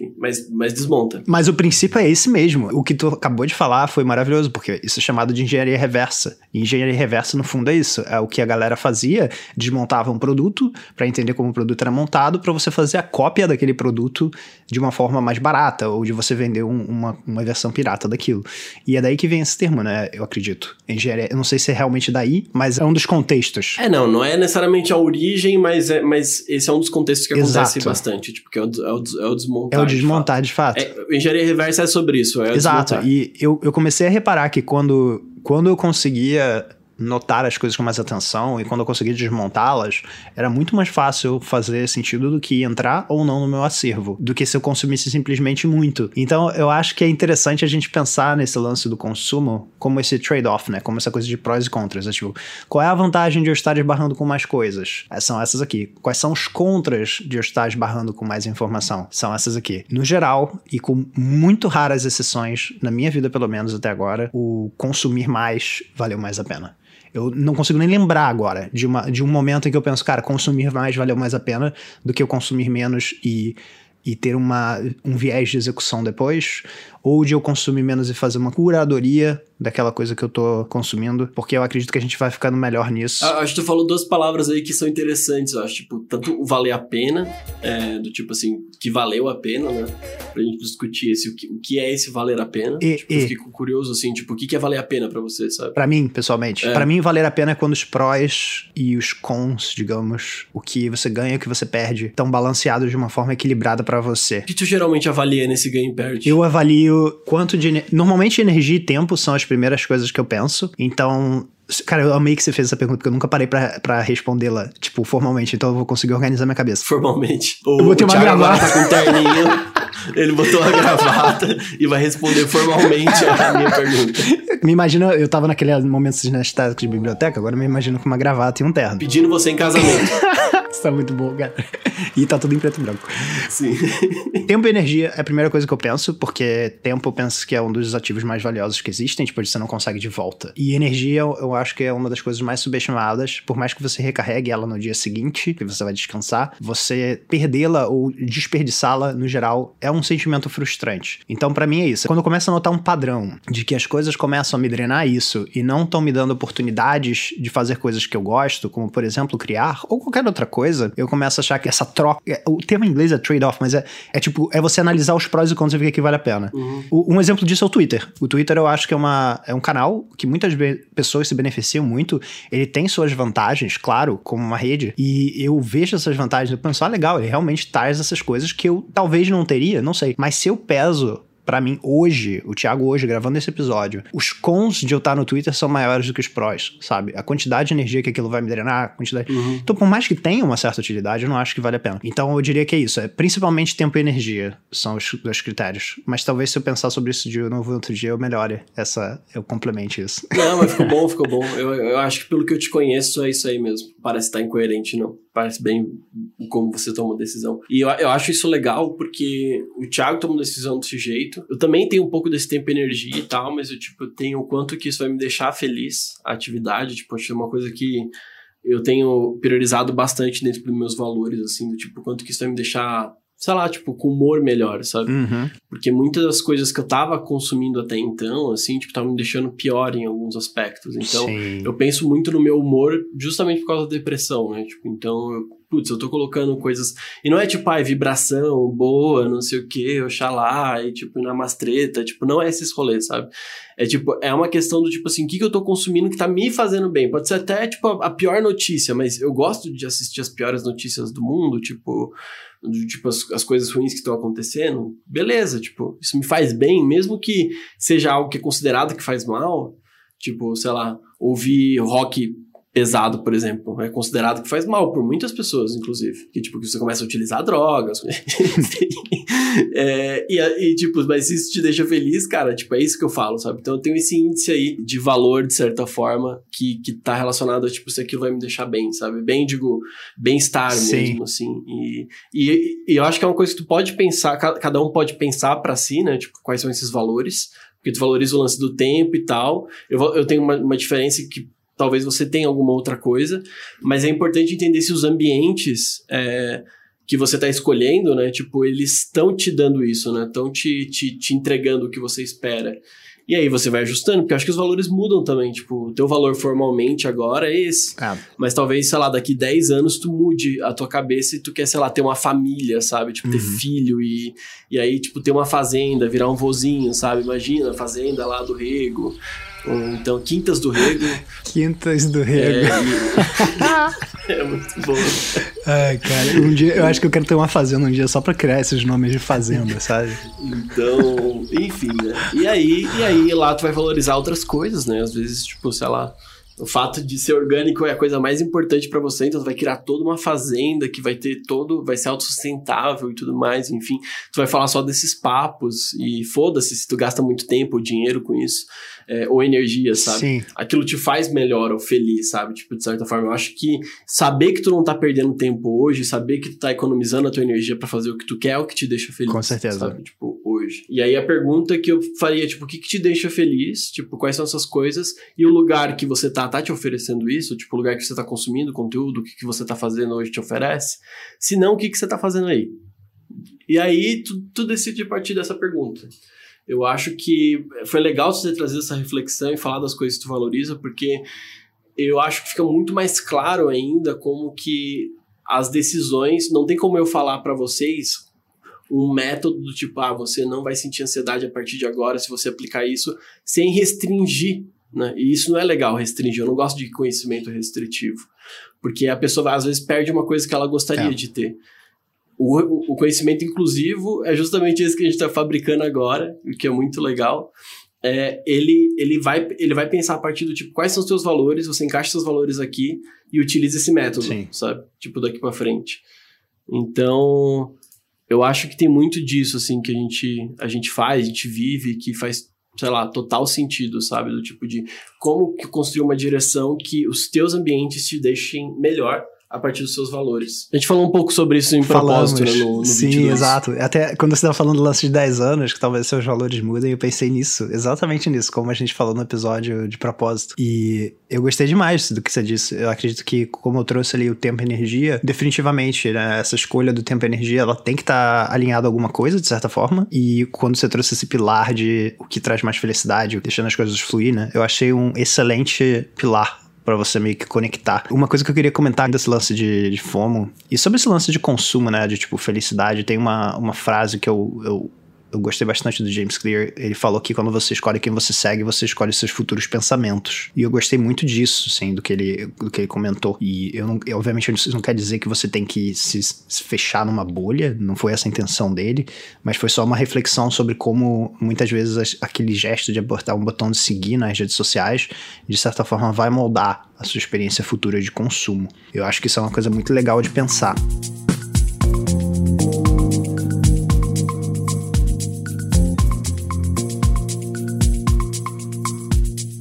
enfim, mas, mas desmonta. Mas o princípio é esse mesmo. O que tu acabou de falar foi maravilhoso, porque isso é chamado de engenharia reversa. E engenharia reversa, no fundo, é isso. É o que a galera fazia, desmontava um produto para entender como o produto era montado, para você fazer a cópia daquele produto de uma forma mais barata, ou de você vender um, uma, uma versão pirata daquilo. E é daí que vem esse termo, né? Eu acredito. Engenharia, eu não sei se é realmente daí, mas é um dos contextos. É, não, não é necessariamente a origem, mas, é, mas esse é um dos contextos que acontece Exato. bastante, tipo, que é o, é o, é o desmontar. É o desmontar, de fato. De fato. É, engenharia reversa é sobre isso, é Exato, e eu, eu comecei a reparar que quando, quando eu conseguia notar as coisas com mais atenção e quando eu conseguia desmontá-las, era muito mais fácil fazer sentido do que entrar ou não no meu acervo, do que se eu consumisse simplesmente muito. Então, eu acho que é interessante a gente pensar nesse lance do consumo como esse trade-off, né? Como essa coisa de prós e contras. É, tipo, qual é a vantagem de eu estar esbarrando com mais coisas? São essas aqui. Quais são os contras de eu estar esbarrando com mais informação? São essas aqui. No geral, e com muito raras exceções, na minha vida pelo menos até agora, o consumir mais valeu mais a pena. Eu não consigo nem lembrar agora de, uma, de um momento em que eu penso, cara, consumir mais valeu mais a pena do que eu consumir menos e, e ter uma, um viés de execução depois ou de eu consumir menos e fazer uma curadoria daquela coisa que eu tô consumindo, porque eu acredito que a gente vai ficando melhor nisso. Ah, acho que tu falou duas palavras aí que são interessantes, eu acho, tipo, tanto o valer a pena, é, do tipo assim, que valeu a pena, né? Pra gente discutir esse, o que, o que é esse valer a pena. E, tipo, e... Eu fiquei curioso, assim, tipo, o que, que é valer a pena para você, sabe? Para mim, pessoalmente. É. para mim, valer a pena é quando os prós e os cons, digamos, o que você ganha e o que você perde, estão balanceados de uma forma equilibrada para você. O que tu geralmente avalia nesse ganho e perde? Eu avalio quanto de. Normalmente, energia e tempo são as primeiras coisas que eu penso. Então, Cara, eu amei que você fez essa pergunta, porque eu nunca parei pra, respondê-la, tipo, formalmente, então eu vou conseguir organizar minha cabeça. Formalmente. O, eu botei uma gravata. Tá com terninho, [laughs] ele botou a gravata e vai responder formalmente a minha pergunta. Me imagina, eu tava naquele momento sinestésico de biblioteca, agora me imagino com uma gravata e um terno. Pedindo você em casamento. [laughs] Isso tá muito bom, cara. E tá tudo em preto e branco. Sim. Tempo e energia é a primeira coisa que eu penso, porque tempo eu penso que é um dos ativos mais valiosos que existem, tipo, você não consegue de volta. E energia eu acho que é uma das coisas mais subestimadas, por mais que você recarregue ela no dia seguinte, que você vai descansar, você perdê-la ou desperdiçá-la, no geral, é um sentimento frustrante. Então, para mim é isso. Quando eu começo a notar um padrão de que as coisas começam a me drenar isso e não estão me dando oportunidades de fazer coisas que eu gosto, como, por exemplo, criar, ou qualquer outra coisa, eu começo a achar que essa troca. É, o termo em inglês é trade-off, mas é, é tipo, é você analisar os prós e contras e ver que vale a pena. Uhum. O, um exemplo disso é o Twitter. O Twitter eu acho que é, uma, é um canal que muitas pessoas se beneficiam muito. Ele tem suas vantagens, claro, como uma rede, e eu vejo essas vantagens e penso, ah, legal, ele realmente traz essas coisas que eu talvez não teria, não sei. Mas se eu peso para mim, hoje, o Thiago hoje, gravando esse episódio, os cons de eu estar no Twitter são maiores do que os prós, sabe? A quantidade de energia que aquilo vai me drenar, a quantidade... Uhum. Então, por mais que tenha uma certa utilidade, eu não acho que vale a pena. Então, eu diria que é isso. É principalmente tempo e energia são os dois critérios. Mas talvez se eu pensar sobre isso de novo outro dia, eu melhore essa... Eu complemente isso. Não, mas ficou [laughs] bom, ficou bom. Eu, eu acho que pelo que eu te conheço, é isso aí mesmo. Parece estar incoerente, não. Parece bem como você toma decisão. E eu, eu acho isso legal porque o Thiago toma decisão desse jeito, eu também tenho um pouco desse tempo e energia e tal, mas eu, tipo, tenho o quanto que isso vai me deixar feliz, a atividade, tipo, acho que é uma coisa que eu tenho priorizado bastante dentro dos meus valores, assim, do tipo, quanto que isso vai me deixar sei lá, tipo, com humor melhor, sabe? Uhum. Porque muitas das coisas que eu tava consumindo até então, assim, tipo, tava me deixando pior em alguns aspectos. Então, Sim. eu penso muito no meu humor justamente por causa da depressão, né? Tipo, então, eu, putz, eu tô colocando coisas. E não é tipo, ai, vibração boa, não sei o que, oxalá, e tipo, na mastreta, tipo, não é esses rolês, sabe? É tipo, é uma questão do tipo assim, o que, que eu tô consumindo que tá me fazendo bem? Pode ser até, tipo, a, pior notícia, mas eu gosto de assistir as piores notícias do mundo, tipo tipo, as, as coisas ruins que estão acontecendo, beleza, tipo, isso me faz bem, mesmo que seja algo que é considerado que faz mal, tipo, sei lá, ouvir rock pesado, por exemplo, é considerado que faz mal por muitas pessoas, inclusive. Que, tipo, que você começa a utilizar drogas. [laughs] é, e, e, tipo, mas se isso te deixa feliz, cara, tipo, é isso que eu falo, sabe? Então eu tenho esse índice aí de valor, de certa forma, que, que tá relacionado a, tipo, se aquilo vai me deixar bem, sabe? Bem, digo, bem-estar mesmo, assim. E, e, e, eu acho que é uma coisa que tu pode pensar, cada um pode pensar para si, né? Tipo, quais são esses valores. Porque tu valoriza o lance do tempo e tal. Eu, eu tenho uma, uma diferença que talvez você tenha alguma outra coisa, mas é importante entender se os ambientes é, que você tá escolhendo, né? Tipo, eles estão te dando isso, né? Estão te, te, te entregando o que você espera. E aí você vai ajustando, porque eu acho que os valores mudam também. Tipo, o teu valor formalmente agora é esse. É. Mas talvez, sei lá, daqui 10 anos tu mude a tua cabeça e tu quer, sei lá, ter uma família, sabe? Tipo, ter Uhum. filho e, e aí, tipo, ter uma fazenda, virar um vozinho, sabe? Imagina, a fazenda lá do Rego. Ou então, Quintas do Rego. Quintas do É, Rego. e- [laughs] é muito bom. Ai, cara, um dia eu acho que eu quero ter uma fazenda um dia só pra criar esses nomes de fazenda, sabe? Então, enfim, né? E aí, e aí lá tu vai valorizar outras coisas, né? Às vezes, tipo, sei lá, o fato de ser orgânico é a coisa mais importante pra você, então tu vai criar toda uma fazenda que vai ter todo, vai ser autossustentável e tudo mais, enfim. Tu vai falar só desses papos e foda-se se tu gasta muito tempo ou dinheiro com isso, é, ou energia, sabe? Sim. aquilo te faz melhor ou feliz, sabe? Tipo, de certa forma, eu acho que saber que tu não tá perdendo tempo hoje, saber que tu tá economizando a tua energia pra fazer o que tu quer é o que te deixa feliz. Com certeza. Sabe? Tipo, hoje. E aí a pergunta que eu faria, tipo, o que que te deixa feliz? Tipo, quais são essas coisas? E o lugar que você tá, tá te oferecendo isso? Tipo, o lugar que você tá consumindo conteúdo, o que que você tá fazendo hoje te oferece? Se não, o que que você tá fazendo aí? E aí, tu, tu decide a partir dessa pergunta. Eu acho que foi legal você trazer essa reflexão e falar das coisas que tu valoriza, porque eu acho que fica muito mais claro ainda como que as decisões, não tem como eu falar pra vocês um método do tipo, ah, você não vai sentir ansiedade a partir de agora se você aplicar isso, sem restringir, né? E isso não é legal, restringir. Eu não gosto de conhecimento restritivo, porque a pessoa às vezes perde uma coisa que ela gostaria É. de ter. O, o- conhecimento inclusivo é justamente esse que a gente está fabricando agora, o que é muito legal. É, ele, ele, vai, ele vai pensar a partir do tipo, quais são os teus valores, você encaixa seus valores aqui e utiliza esse método, Sim. sabe? Tipo, daqui pra frente. Então, eu acho que tem muito disso, assim, que a gente, a gente faz, a gente vive, que faz, sei lá, total sentido, sabe? Do tipo de como construir uma direção que os teus ambientes te deixem melhor a partir dos seus valores. A gente falou um pouco sobre isso em propósito, né, no, no Sim, 22. exato. Até quando você estava falando do lance de 10 anos, que talvez seus valores mudem, eu pensei nisso, exatamente nisso, como a gente falou no episódio de propósito. E eu gostei demais do que você disse. Eu acredito que, como eu trouxe ali o tempo e energia, definitivamente, né, essa escolha do tempo e energia, ela tem que estar alinhada a alguma coisa, de certa forma. E quando você trouxe esse pilar de o que traz mais felicidade, deixando as coisas fluir, né, eu achei um excelente pilar Pra você meio que conectar. Uma coisa que eu queria comentar desse lance de, de FOMO, e sobre esse lance de consumo, né, de tipo felicidade, tem uma, uma frase que eu, eu, eu gostei bastante do James Clear. Ele falou que quando você escolhe quem você segue, você escolhe seus futuros pensamentos. E eu gostei muito disso, assim, do que ele, do que ele comentou. E eu não, eu, obviamente, isso não quer dizer que você tem que se, se fechar numa bolha, não foi essa a intenção dele, mas foi só uma reflexão sobre como muitas vezes as- aquele gesto de apertar um botão de seguir nas redes sociais, de certa forma, vai moldar a sua experiência futura de consumo. Eu acho que isso é uma coisa muito legal de pensar.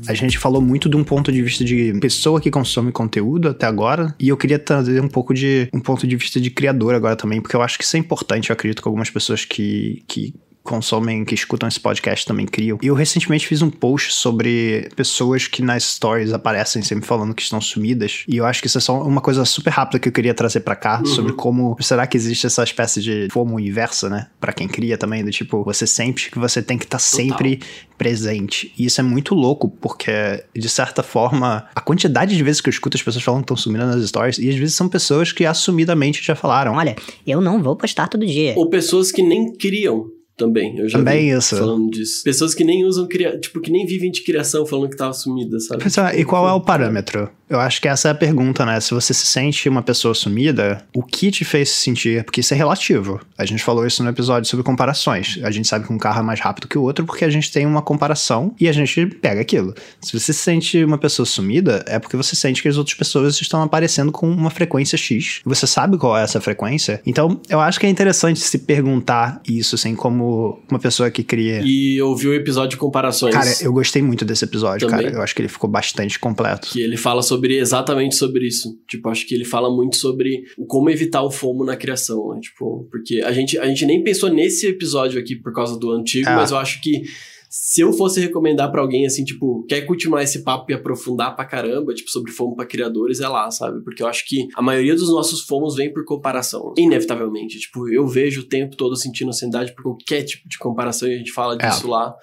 A gente falou muito de um ponto de vista de pessoa que consome conteúdo até agora, e eu queria trazer um pouco de um ponto de vista de criador agora também, porque eu acho que isso é importante. Eu acredito que algumas pessoas que, que consomem, que escutam esse podcast também criam. E eu recentemente fiz um post sobre pessoas que nas stories aparecem sempre falando que estão sumidas. E eu acho que isso é só uma coisa super rápida que eu queria trazer pra cá, sobre como será que existe essa espécie de fomo inversa, né? Pra quem cria também, do tipo, você sente que você tem que estar sempre presente. E isso é muito louco, porque, de certa forma, a quantidade de vezes que eu escuto as pessoas falando que estão sumindo nas stories, e às vezes são pessoas que assumidamente já falaram. Olha, eu não vou postar todo dia. Ou pessoas que nem criam também. Eu já Também vi isso. falando disso. Pessoas que nem usam, cria... tipo, que nem vivem de criação falando que tava sumida, sabe? É, e qual é o parâmetro? Eu acho que essa é a pergunta, né? Se você se sente uma pessoa sumida, o que te fez se sentir? Porque isso é relativo. A gente falou isso no episódio sobre comparações. A gente sabe que um carro é mais rápido que o outro porque a gente tem uma comparação e a gente pega aquilo. Se você se sente uma pessoa sumida, é porque você sente que as outras pessoas estão aparecendo com uma frequência X. Você sabe qual é essa frequência. Então, eu acho que é interessante se perguntar isso, assim, como uma pessoa que cria. E ouviu o episódio de comparações. Cara, eu gostei muito desse episódio, Também. cara. Eu acho que ele ficou bastante completo. Que ele fala sobre exatamente sobre isso. Tipo, acho que ele fala muito sobre como evitar o fomo na criação, né? Tipo, porque a gente, a gente nem pensou nesse episódio aqui por causa do antigo, É. mas eu acho que se eu fosse recomendar para alguém, assim, tipo, quer continuar esse papo e aprofundar pra caramba, tipo, sobre FOMO pra criadores, é lá, sabe? Porque eu acho que a maioria dos nossos FOMOs vem por comparação, inevitavelmente. Tipo, eu vejo o tempo todo sentindo ansiedade por qualquer tipo de comparação e a gente fala disso é. lá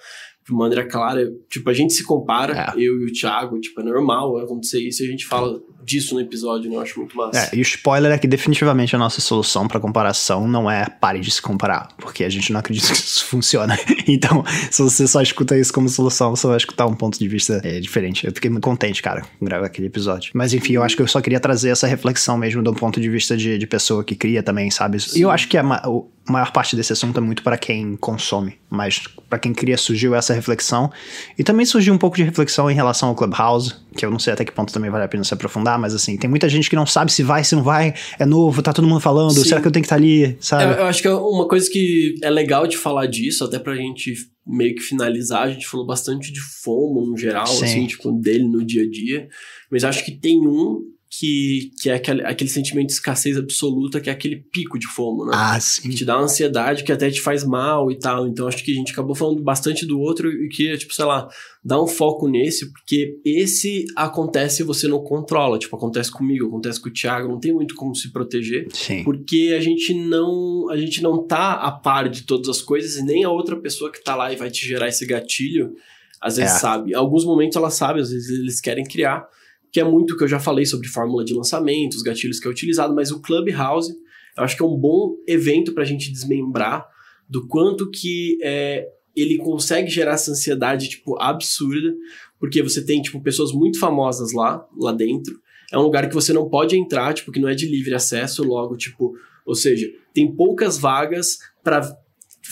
de maneira clara. Tipo, a gente se compara, é. eu e o Thiago, tipo, é normal acontecer isso e a gente fala disso no episódio, né? Eu acho muito massa. É, e o spoiler é que definitivamente a nossa solução para comparação não é pare de se comparar, porque a gente não acredita que isso [laughs] funciona. Então, se você só escuta isso como solução, você vai escutar um ponto de vista é, diferente. Eu fiquei muito contente, cara, com gravar aquele episódio. Mas enfim, eu acho que eu só queria trazer essa reflexão mesmo do ponto de vista de, de pessoa que cria também, sabe? E eu acho que a, a maior parte desse assunto é muito para quem consome, mas para quem cria surgiu essa reflexão. E também surgiu um pouco de reflexão em relação ao Clubhouse, que eu não sei até que ponto também vale a pena se aprofundar, mas assim, tem muita gente que não sabe se vai, se não vai, é novo, tá todo mundo falando, Sim. será que eu tenho que estar tá ali, sabe? É, eu acho que é uma coisa que é legal de falar disso, até pra gente meio que finalizar, a gente falou bastante de FOMO no geral, Sim. assim, tipo, dele no dia a dia, mas acho que tem um que, que é aquele, aquele sentimento de escassez absoluta, que é aquele pico de fomo, né? Ah, sim. Que te dá uma ansiedade que até te faz mal e tal. Então acho que a gente acabou falando bastante do outro e que, tipo, sei lá, dar um foco nesse, porque esse acontece e você não controla. Tipo, acontece comigo, acontece com o Thiago, não tem muito como se proteger. Sim. Porque a gente não, a gente não tá a par de todas as coisas e nem a outra pessoa que tá lá e vai te gerar esse gatilho, às vezes é. sabe. Em alguns momentos ela sabe, às vezes eles querem criar que é muito o que eu já falei sobre fórmula de lançamento, os gatilhos que é utilizado, mas o Clubhouse, eu acho que é um bom evento para a gente desmembrar do quanto que é, ele consegue gerar essa ansiedade, tipo, absurda, porque você tem, tipo, pessoas muito famosas lá, lá dentro, é um lugar que você não pode entrar, tipo, que não é de livre acesso, logo, tipo, ou seja, tem poucas vagas para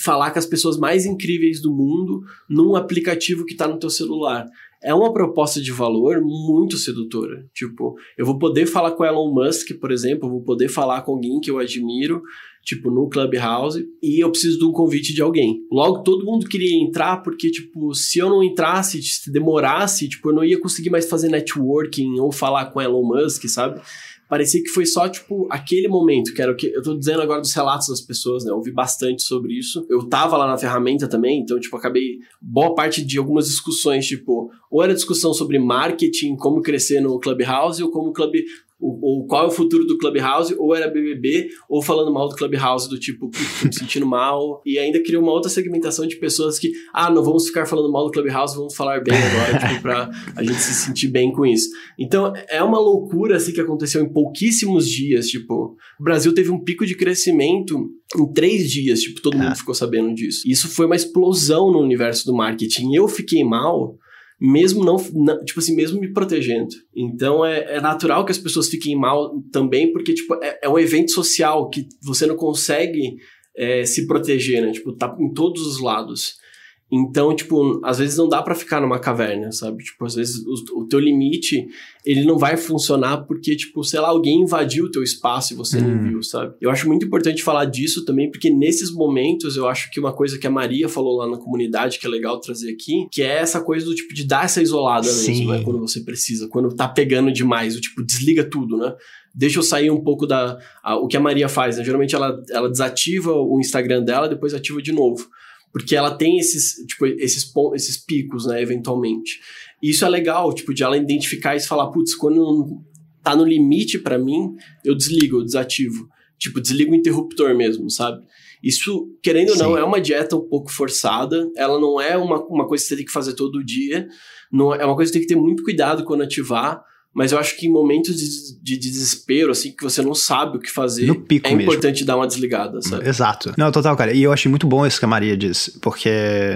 falar com as pessoas mais incríveis do mundo num aplicativo que está no teu celular é uma proposta de valor muito sedutora. Tipo, eu vou poder falar com Elon Musk, por exemplo, eu vou poder falar com alguém que eu admiro, tipo, no Clubhouse, e eu preciso de um convite de alguém. Logo, todo mundo queria entrar, porque, tipo, se eu não entrasse, se demorasse, tipo, eu não ia conseguir mais fazer networking ou falar com Elon Musk, sabe? Parecia que foi só, tipo, aquele momento, que era o que eu tô dizendo agora dos relatos das pessoas, né? Eu ouvi bastante sobre isso. Eu tava lá na ferramenta também, então, tipo, acabei boa parte de algumas discussões, tipo, ou era discussão sobre marketing, como crescer no Clubhouse, ou como o Club ou, qual é o futuro do Clubhouse, ou era BBB, ou falando mal do Clubhouse, do tipo, tô me sentindo mal. E ainda criou uma outra segmentação de pessoas que, ah, não vamos ficar falando mal do Clubhouse, vamos falar bem agora, [laughs] tipo, pra a gente se sentir bem com isso. Então, é uma loucura, assim, que aconteceu em pouquíssimos dias, tipo, o Brasil teve um pico de crescimento em três dias, tipo, todo mundo é. ficou sabendo disso. Isso foi uma explosão no universo do marketing. Eu fiquei mal mesmo não, não, tipo assim, mesmo me protegendo. Então é, é, natural que as pessoas fiquem mal também, porque tipo, é, é um evento social que você não consegue é, se proteger, né? Tipo, tá em todos os lados. Então, tipo, às vezes não dá para ficar numa caverna, sabe? Tipo, às vezes o, o, teu limite, ele não vai funcionar porque, tipo, sei lá, alguém invadiu o teu espaço e você hum. não viu, sabe? Eu acho muito importante falar disso também, porque nesses momentos eu acho que uma coisa que a Maria falou lá na comunidade, que é legal trazer aqui, que é essa coisa do tipo de dar essa isolada Sim. mesmo, né? Quando você precisa, quando tá pegando demais, o tipo, desliga tudo, né? deixa eu sair um pouco da. A, o que a Maria faz, né? Geralmente ela, ela desativa o Instagram dela, depois ativa de novo porque ela tem esses, tipo, esses, esses picos, né, eventualmente. E isso é legal, tipo, de ela identificar e falar, putz, quando tá no limite para mim, eu desligo, eu desativo. Tipo, desligo o interruptor mesmo, sabe? Isso, querendo ou não, é uma dieta um pouco forçada, ela não é uma, uma coisa que você tem que fazer todo dia, não é, é uma coisa que tem que ter muito cuidado quando ativar, mas eu acho que em momentos de, de, desespero, assim, que você não sabe o que fazer, no pico é mesmo. importante dar uma desligada, sabe? Exato. Não, total, cara. E eu achei muito bom isso que a Maria disse, porque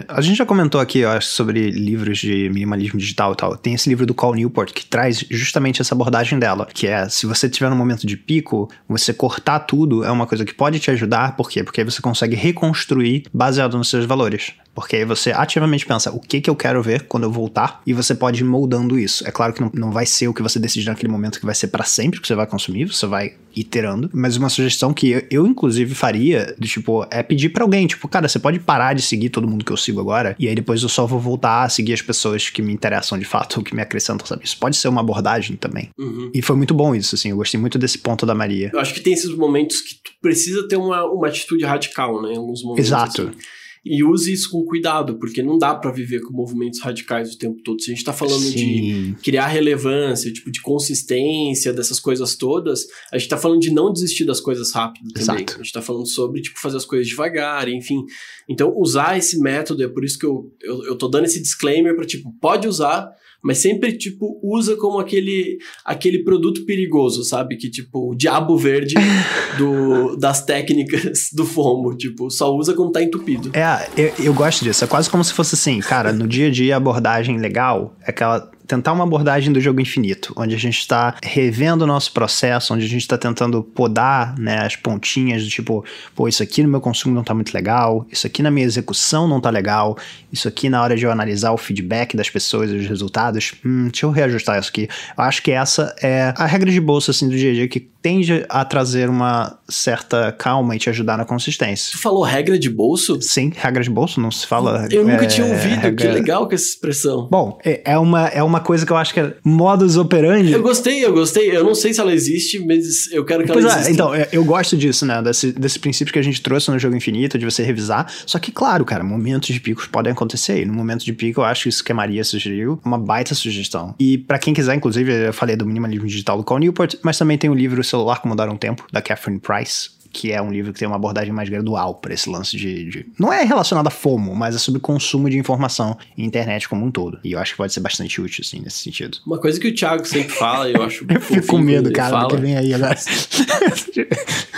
a gente já comentou aqui, eu acho, sobre livros de minimalismo digital e tal. Tem esse livro do Cal Newport que traz justamente essa abordagem dela, que é, se você tiver num momento de pico, você cortar tudo é uma coisa que pode te ajudar, por quê? Porque aí você consegue reconstruir baseado nos seus valores. Porque aí você ativamente pensa, o que que eu quero ver quando eu voltar? E você pode ir moldando isso. É claro que não, não vai ser o que você decide naquele momento que vai ser para sempre que você vai consumir, você vai iterando. Mas uma sugestão que eu, eu inclusive faria, de, tipo, é pedir para alguém, tipo, cara, você pode parar de seguir todo mundo que eu sigo agora, e aí depois eu só vou voltar a seguir as pessoas que me interessam de fato, [laughs] que me acrescentam, sabe? Isso pode ser uma abordagem também. Uhum. E foi muito bom isso, assim, eu gostei muito desse ponto da Maria. Eu acho que tem esses momentos que tu precisa ter uma, uma atitude radical, né? Em alguns momentos. Exato. Assim. E use isso com cuidado, porque não dá para viver com movimentos radicais o tempo todo. Se a gente tá falando Sim. de criar relevância, tipo, de consistência, dessas coisas todas, a gente tá falando de não desistir das coisas rápido também. Exato. A gente tá falando sobre, tipo, fazer as coisas devagar, enfim. Então, usar esse método, é por isso que eu, eu, eu tô dando esse disclaimer pra, tipo, pode usar, mas sempre, tipo, usa como aquele, aquele produto perigoso, sabe? Que, tipo, o diabo verde [laughs] do, das técnicas do FOMO. Tipo, só usa quando tá entupido. É, eu, eu gosto disso. É quase como se fosse assim, cara, no dia a dia a abordagem legal é aquela. Tentar uma abordagem do jogo infinito, onde a gente está revendo o nosso processo, onde a gente está tentando podar né, as pontinhas do tipo, pô, isso aqui no meu consumo não tá muito legal, isso aqui na minha execução não tá legal, isso aqui na hora de eu analisar o feedback das pessoas e os resultados, hum, deixa eu reajustar isso aqui. Eu acho que essa é a regra de bolsa assim, do dia a dia que tende a trazer uma certa calma e te ajudar na consistência. Tu falou regra de bolso? Sim, regra de bolso, não se fala. Eu nunca é, tinha ouvido, regra- que legal com essa expressão. Bom, é é uma, é uma coisa que eu acho que é modus operandi. Eu gostei, eu gostei. Eu não sei se ela existe, mas eu quero que Pois ela é, exista. então, é, eu gosto disso, né? Desse, desse princípio que a gente trouxe no jogo infinito, de você revisar. Só que, claro, cara, momentos de picos podem acontecer. E no momento de pico, eu acho que isso que a Maria sugeriu uma baita sugestão. E pra quem quiser, inclusive, eu falei do minimalismo digital do Cal Newport, mas também tem o livro Celular Como Dar um Tempo, da Catherine Price. Que é um livro que tem uma abordagem mais gradual para esse lance de, de- Não é relacionado a FOMO, mas é sobre consumo de informação e internet como um todo. E eu acho que pode ser bastante útil, assim, nesse sentido. Uma coisa que o Thiago sempre fala, e eu acho [laughs] Eu fico com medo, cara, do que vem aí agora.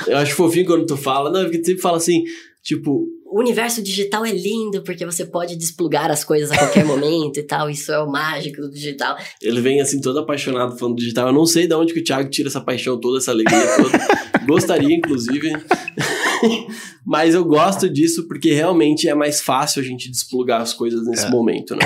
Eu acho fofinho quando tu fala, não, porque tu sempre fala assim, tipo, O universo digital é lindo porque você pode desplugar as coisas a qualquer [laughs] momento e tal. Isso é o mágico do digital. ele vem assim todo apaixonado falando digital. Eu não sei de onde que o Thiago tira essa paixão toda, essa alegria toda. [laughs] Gostaria, inclusive. [laughs] Mas eu gosto disso porque realmente é mais fácil a gente desplugar as coisas nesse É. momento, né?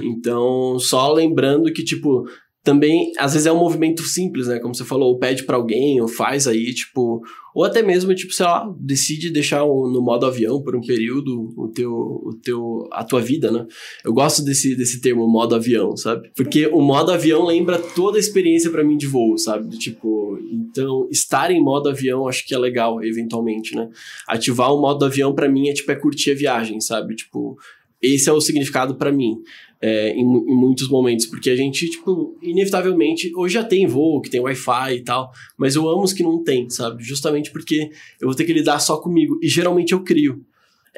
Então, só lembrando que, tipo, também, às vezes é um movimento simples, né? Como você falou, ou pede pra alguém, ou faz aí, tipo, ou até mesmo, tipo, sei lá, decide deixar no modo avião por um período o teu, o teu, a tua vida, né? Eu gosto desse, desse termo, modo avião, sabe? Porque o modo avião lembra toda a experiência pra mim de voo, sabe? Tipo, então, estar em modo avião acho que é legal, eventualmente, né? Ativar o modo avião pra mim é tipo, é curtir a viagem, sabe? Tipo, esse é o significado pra mim. É, em, em muitos momentos, porque a gente, tipo, inevitavelmente, hoje já tem voo, que tem Wi-Fi e tal, mas eu amo os que não tem, sabe? Justamente porque eu vou ter que lidar só comigo, e geralmente eu crio.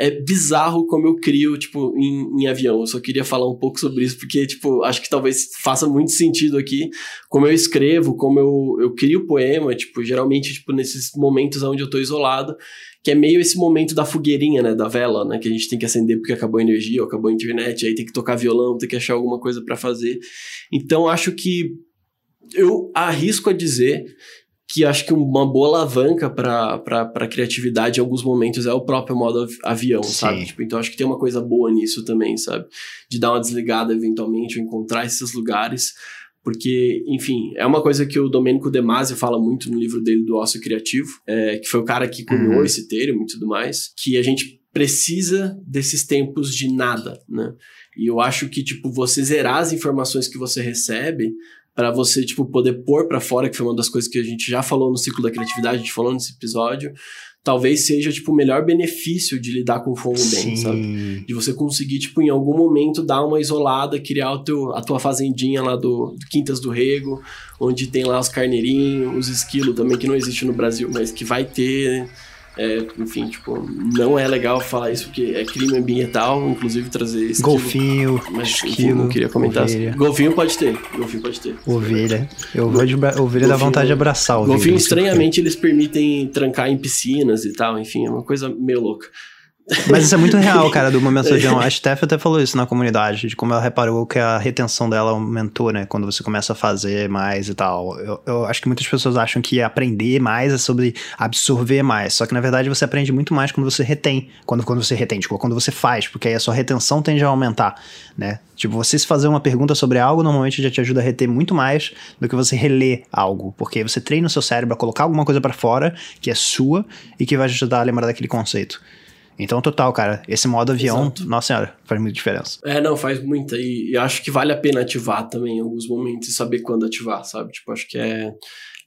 É bizarro como eu crio, tipo, em, em avião. Eu só queria falar um pouco sobre isso, porque, tipo, acho que talvez faça muito sentido aqui. Como eu escrevo, como eu, eu crio poema, tipo, geralmente, tipo, nesses momentos onde eu tô isolado, que é meio esse momento da fogueirinha, né, da vela, né, que a gente tem que acender porque acabou a energia, ou acabou a internet, aí tem que tocar violão, tem que achar alguma coisa pra fazer. Então, acho que eu arrisco a dizer que acho que uma boa alavanca para criatividade em alguns momentos é o próprio modo av- avião, Sim. sabe? Tipo, então acho que tem uma coisa boa nisso também, sabe? De dar uma desligada eventualmente, ou encontrar esses lugares. Porque, enfim, é uma coisa que o Domênico De Masi fala muito no livro dele do Ócio Criativo, é, que foi o cara que cunhou Uhum. esse termo e tudo mais, que a gente precisa desses tempos de nada, né? E eu acho que, tipo, você zerar as informações que você recebe para você, tipo, poder pôr para fora, que foi uma das coisas que a gente já falou no ciclo da criatividade, a gente falou nesse episódio, talvez seja, tipo, o melhor benefício de lidar com o fomo bem, sabe? De você conseguir, tipo, em algum momento dar uma isolada, criar o teu, a tua fazendinha lá do, do Quintas do Rego, onde tem lá os carneirinhos, os esquilos também, que não existe no Brasil, mas que vai ter. É, enfim, tipo, não é legal falar isso porque é crime ambiental, inclusive trazer esquilo. Golfinho, Mas enfim, esquilo, não queria comentar. ovelha. Golfinho pode ter, golfinho pode ter. Ovelha. Eu vou de bra- ovelha dá Golfinho- vontade de abraçar o Golfinho, estranhamente, eles permitem trancar em piscinas e tal, enfim, é uma coisa meio louca. Mas isso é muito real, cara, do momento avião. A Steph até falou isso na comunidade, de como ela reparou que a retenção dela aumentou, né? Quando você começa a fazer mais e tal. Eu, eu acho que muitas pessoas acham que aprender mais é sobre absorver mais. Só que na verdade você aprende muito mais quando você retém. Quando, quando você retém, tipo, quando você faz, porque aí a sua retenção tende a aumentar, né? Tipo, você se fazer uma pergunta sobre algo, normalmente já te ajuda a reter muito mais do que você reler algo. Porque você treina o seu cérebro a colocar alguma coisa pra fora, que é sua, e que vai ajudar a lembrar daquele conceito. Então, total, cara, esse modo avião, Exato. nossa senhora, faz muita diferença. É, não, faz muita. E, e acho que vale a pena ativar também em alguns momentos e saber quando ativar, sabe? Tipo, acho que é,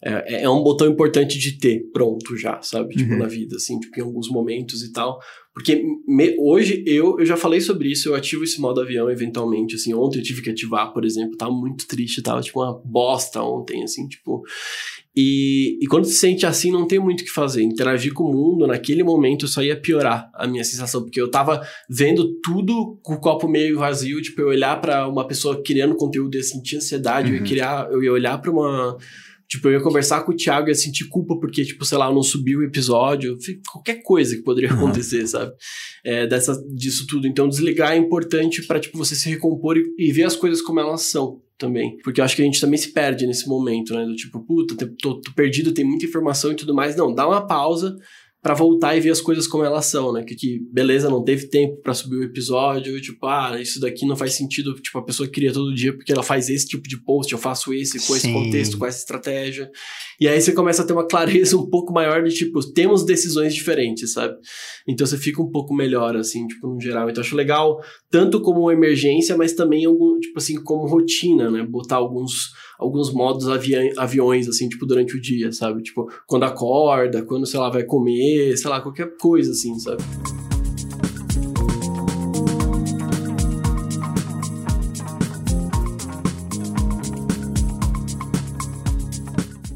é, é um botão importante de ter pronto já, sabe? Tipo, Uhum. na vida, assim, tipo, em alguns momentos e tal. Porque me- hoje eu, eu já falei sobre isso, eu ativo esse modo avião eventualmente, assim, ontem eu tive que ativar, por exemplo, tava muito triste, tava tipo uma bosta ontem, assim, tipo. E, e quando se sente assim, não tem muito o que fazer. Interagir com o mundo, naquele momento, só ia piorar a minha sensação, porque eu tava vendo tudo com o copo meio vazio, tipo, eu olhar pra uma pessoa criando conteúdo e sentir ansiedade, eu, ia Uhum. criar, eu ia olhar pra uma. Tipo, eu ia conversar com o Thiago e ia sentir culpa porque, tipo, sei lá, eu não subi o episódio. Qualquer coisa que poderia Uhum. acontecer, sabe? É, dessa, disso tudo. Então, desligar é importante pra, tipo, você se recompor e, e ver as coisas como elas são também. Porque eu acho que a gente também se perde nesse momento, né? Do tipo, puta, tô, tô perdido, tem muita informação e tudo mais. Não, dá uma pausa pra voltar e ver as coisas como elas são, né? Que, que beleza, não teve tempo pra subir o episódio, tipo, ah, isso daqui não faz sentido, tipo, a pessoa cria todo dia porque ela faz esse tipo de post, eu faço esse, com esse Sim. contexto, com essa estratégia. E aí você começa a ter uma clareza [laughs] um pouco maior de, tipo, temos decisões diferentes, sabe? Então você fica um pouco melhor, assim, tipo, no geral. Então eu acho legal, tanto como emergência, mas também, algum, tipo assim, como rotina, né? Botar alguns, alguns modos avia- aviões, assim, tipo, durante o dia, sabe? Tipo, quando acorda, quando, sei lá, vai comer, sei lá, qualquer coisa, assim, sabe?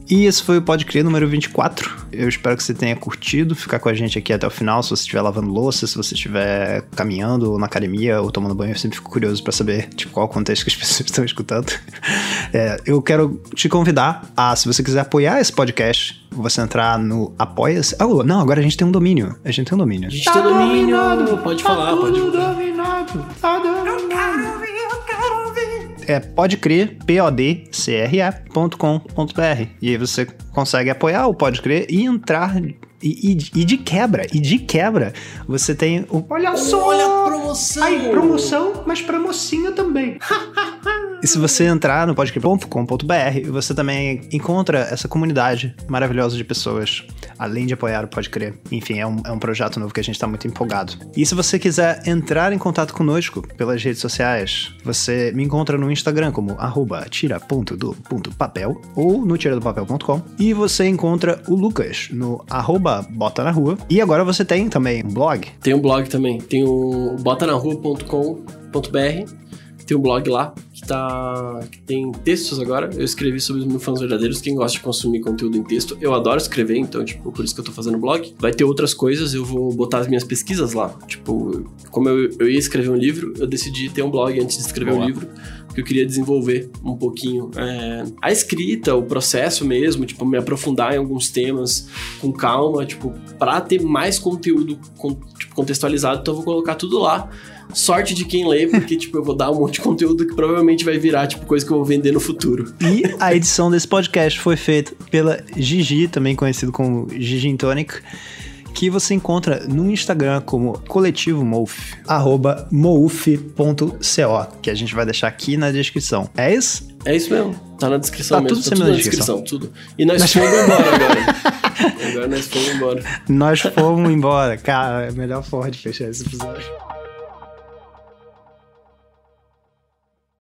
E esse foi o Pode Crer número 24. Eu espero que você tenha curtido ficar com a gente aqui até o final. Se você estiver lavando louça, se você estiver caminhando ou na academia ou tomando banho, eu sempre fico curioso para saber de qual contexto que as [laughs] pessoas estão escutando. É, eu quero te convidar a, se você quiser apoiar esse podcast, você entrar no Apoia-se. Ah, não, agora a gente tem um domínio. A gente tem um domínio. A gente tem domínio, pode falar, pode dominado, tá dominado. É pode crer, podcre.com.br. E aí você consegue apoiar o Pode Crer e entrar. E, e- e de quebra, e de quebra, você tem o. Olha Olha a promoção! Ai, promoção, mas pra mocinha também. [laughs] e se você entrar no podcrer.com.br, você também encontra essa comunidade maravilhosa de pessoas, além de apoiar o Pode Crer. Enfim, é um, é um projeto novo que a gente tá muito empolgado. E se você quiser entrar em contato conosco pelas redes sociais, você me encontra no Instagram como arroba tira.do.papel ou no tiradopapel.com e você encontra o Lucas no arroba bota na rua. E agora você tem também um blog Tem um blog também, tem o botanarrua.com.br, tem um blog lá que tá que tem textos agora. Eu escrevi sobre os meus fãs verdadeiros, quem gosta de consumir conteúdo em texto. Eu adoro escrever, então tipo, por isso que eu tô fazendo blog. Vai ter outras coisas, eu vou botar as minhas pesquisas lá. Tipo, como eu, eu ia escrever um livro, eu decidi ter um blog antes de escrever Boa. um livro. Porque eu queria desenvolver um pouquinho é, a escrita, o processo mesmo, tipo, me aprofundar em alguns temas com calma, tipo, pra ter mais conteúdo con- tipo, contextualizado, então eu vou colocar tudo lá. Sorte de quem lê, porque, tipo, eu vou dar um monte de conteúdo que provavelmente vai virar, tipo, coisa que eu vou vender no futuro. E a edição desse podcast foi feita pela Gigi, também conhecido como Gigi Tonic, que você encontra no Instagram como coletivo Mouf, arroba mouf.co, que a gente vai deixar aqui na descrição. É isso? É isso mesmo. Tá na descrição Tá mesmo. tudo tá tudo na na descrição, tudo. E nós fomos embora agora. [laughs] agora nós fomos embora. Nós fomos embora. Cara, é melhor forma de fechar esse episódio.